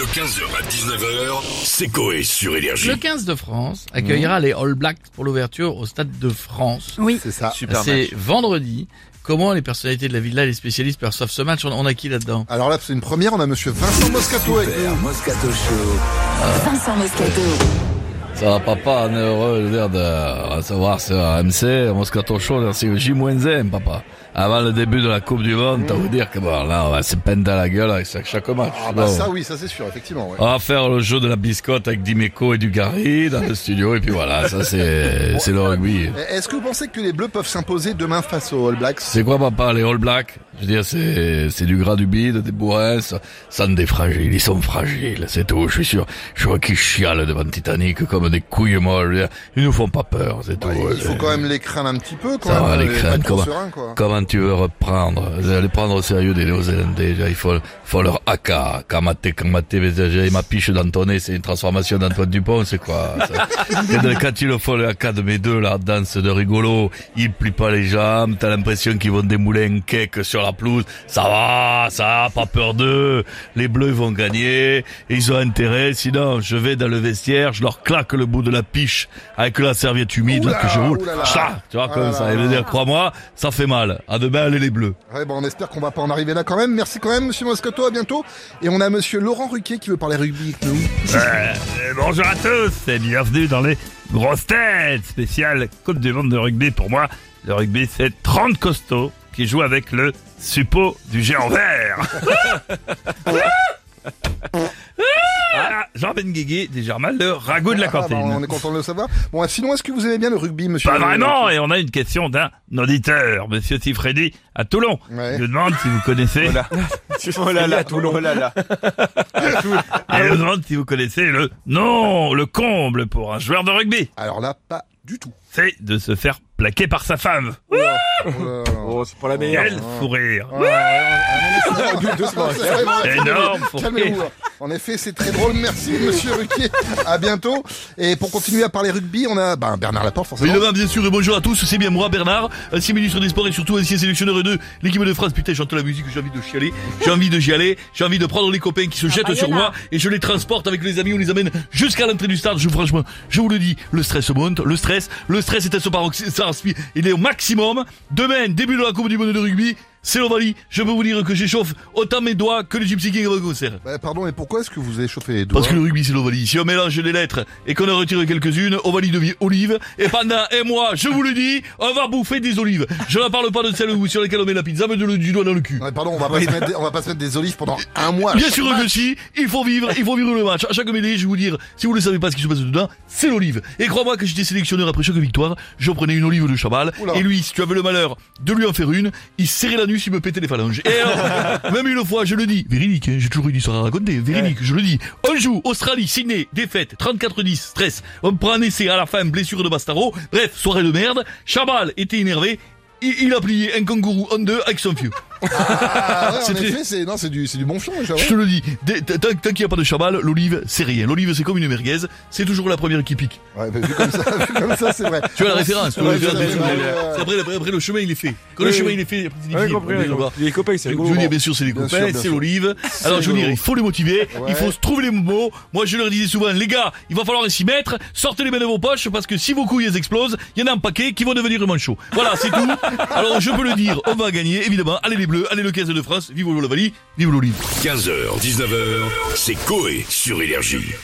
De 15h à 19h, c'est Coé sur Énergie. Le 15 de France accueillera les All Blacks pour l'ouverture au Stade de France. Oui. C'est ça. C'est vendredi. Comment les personnalités de la villa et les spécialistes perçoivent ce match? On on a qui là-dedans? Alors là, c'est une première. On a monsieur Vincent Moscato avec nous. Moscato Show. Vincent Moscato. Ça va papa, on est heureux de, dire, de recevoir sur MC Moscato Show, c'est J-1, papa. Avant le début de la Coupe du Monde, t'as vous dire que bon, là, on va se peindre à la gueule avec chaque chaque match. Ah bah ça, oui, ça c'est sûr, effectivement. Ouais. On va faire le jeu de la biscotte avec Dimeco et du Gary dans le studio, et puis voilà, ça c'est, c'est le rugby. Est-ce que vous pensez que les Bleus peuvent s'imposer demain face aux All Blacks? C'est quoi papa, les All Blacks? Je veux dire, c'est, c'est du gras du bide, des bourrins, ça, ça des fragiles, ils sont fragiles, c'est tout, je suis sûr. Je vois qu'ils chialent devant Titanic comme des couilles molles, ils nous font pas peur, c'est tout. Il faut C'est- quand même les craindre un petit peu, quand Ça va, les craindre, comment, serein, quoi. comment tu veux reprendre Les prendre au sérieux des Néo-Zélandais, il faut, faut leur haka, kamaté, mais j'ai ma piche d'Antoné, c'est une transformation d'Antoine Dupont, c'est quoi Quand quand il faut le haka de mes deux, là, danse de rigolo, ils plient pas les jambes, t'as l'impression qu'ils vont démouler un cake sur la pelouse, ça va, ça va, pas peur d'eux, les Bleus vont gagner, et ils ont intérêt, sinon je vais dans le vestiaire, je leur claque le bout de la piche avec la serviette humide là, que je roule, ça, tu vois Ah comme là ça, là et là. veut dire, crois-moi, ça fait mal. À demain, allez les bleus. Ouais, bon, on espère qu'on va pas en arriver là quand même. Merci quand même, monsieur Moscato. À bientôt. Et on a monsieur Laurent Ruquier qui veut parler rugby avec nous. Euh, bonjour à tous et bienvenue dans les grosses têtes spéciales Coupe du Monde de rugby. Pour moi, le rugby c'est 30 costauds qui jouent avec le suppôt du géant vert. Voilà, Jean Benguigui dit Germain, le ragoût de la Ah, bah, cantine. on est content de le savoir. Bon, sinon, est-ce que vous aimez bien le rugby, monsieur Pas vraiment, et on a une question d'un auditeur, monsieur Tifredi, à Toulon. Ouais. Il nous demande si vous connaissez, Oh là là, Toulon. Oh là là. il nous demande si vous connaissez le non, le comble pour un joueur de rugby. Alors là, pas du tout. C'est de se faire plaquer par sa femme. Oh. Oh, c'est pas la meilleure. Quel fou rire. Énorme fou Calmez-vous. En effet, c'est très drôle. Merci, monsieur Ruquier. À bientôt. Et pour continuer à parler rugby, on a ben, Bernard Laporte, forcément. Évidemment, bien sûr, et bonjour à tous, c'est bien moi, Bernard, ancien ministre des Sports et surtout ancien sélectionneur de l'équipe de France. Putain, j'entends la musique, j'ai envie de chialer, j'ai envie de chialer, j'ai envie de prendre les copains qui se jettent bah, sur moi et je les transporte avec les amis, on les amène jusqu'à l'entrée du stade. Je, franchement, je vous le dis, le stress monte, le stress, le stress est à son paroxysme, il est au maximum. Demain, début de la Coupe du Monde de rugby, c'est l'Ovalie. Je peux vous dire que j'échauffe autant mes doigts que le Gypsy King avant concert. Bah, pardon, mais pourquoi est-ce que vous avez chauffé les doigts Parce que le rugby c'est l'Ovalie. Si on mélange les lettres et qu'on en retire quelques-unes, Ovalie devient olive. Et pendant un mois, je vous le dis, on va bouffer des olives. Je ne parle pas de celles sur lesquelles on met la pizza, mais de, du doigt dans le cul. Ouais, pardon, on va, pas se mettre des, on va pas se mettre des olives pendant un mois. Bien sûr que si, il faut vivre, il faut vivre le match. À chaque mêlée, je vais vous dire, si vous ne savez pas ce qui se passe dedans, c'est l'olive. Et crois-moi que j'étais sélectionneur après chaque victoire, je prenais une olive de Chabal, Oula. et lui, si tu avais le malheur de lui en faire une, il serrait l'anus, il me pétait les phalanges. Et alors, même une fois, je le dis, véridique, hein, j'ai toujours une histoire à raconter, véridique, je le dis. On joue, Australie, Sydney, défaite, 34-10, stress, on prend un essai à la fin, blessure de Bastaro, bref, soirée de merde, Chabal était énervé, il, il a plié un kangourou en deux avec son fieu. Ah, ouais, en très- effet, c'est, non, c'est du, c'est du bon fion, déjà. Je te le dis, dès- tant, tant qu'il n'y a pas de chabal, l'olive, c'est rien. L'olive, c'est comme une merguez, c'est toujours la première qui pique. Ouais, bah, vu comme ça, vu comme ça, c'est vrai. Tu as la référence, tu vois, Ouais, vois, ouais, vois, ouais, vois. ouais. C'est après, après, après, le chemin, il est fait. Quand le Oui, chemin, oui. il est fait, après, c'est Ouais, difficile. compris, On est ouais, d'accord. Les copains, c'est Je rigolo. veux dire, bien sûr, c'est les Bien copains, bien c'est sûr. l'olive. Alors, je veux rigolo. dire, il faut les motiver, Ouais. il faut se trouver les mots. Moi, je leur disais souvent, les gars, il va falloir s'y mettre, sortez les mains de vos poches, parce que si vos couilles elles explosent, il y en a un paquet qui vont devenir manchots. Voilà, c'est tout. Alors, je peux le dire, on va gagner, évidemment. Allez les allez le 15 de France, vive l'Ovalie, vive l'olive. 15h, 19h, c'est Coé sur Énergie.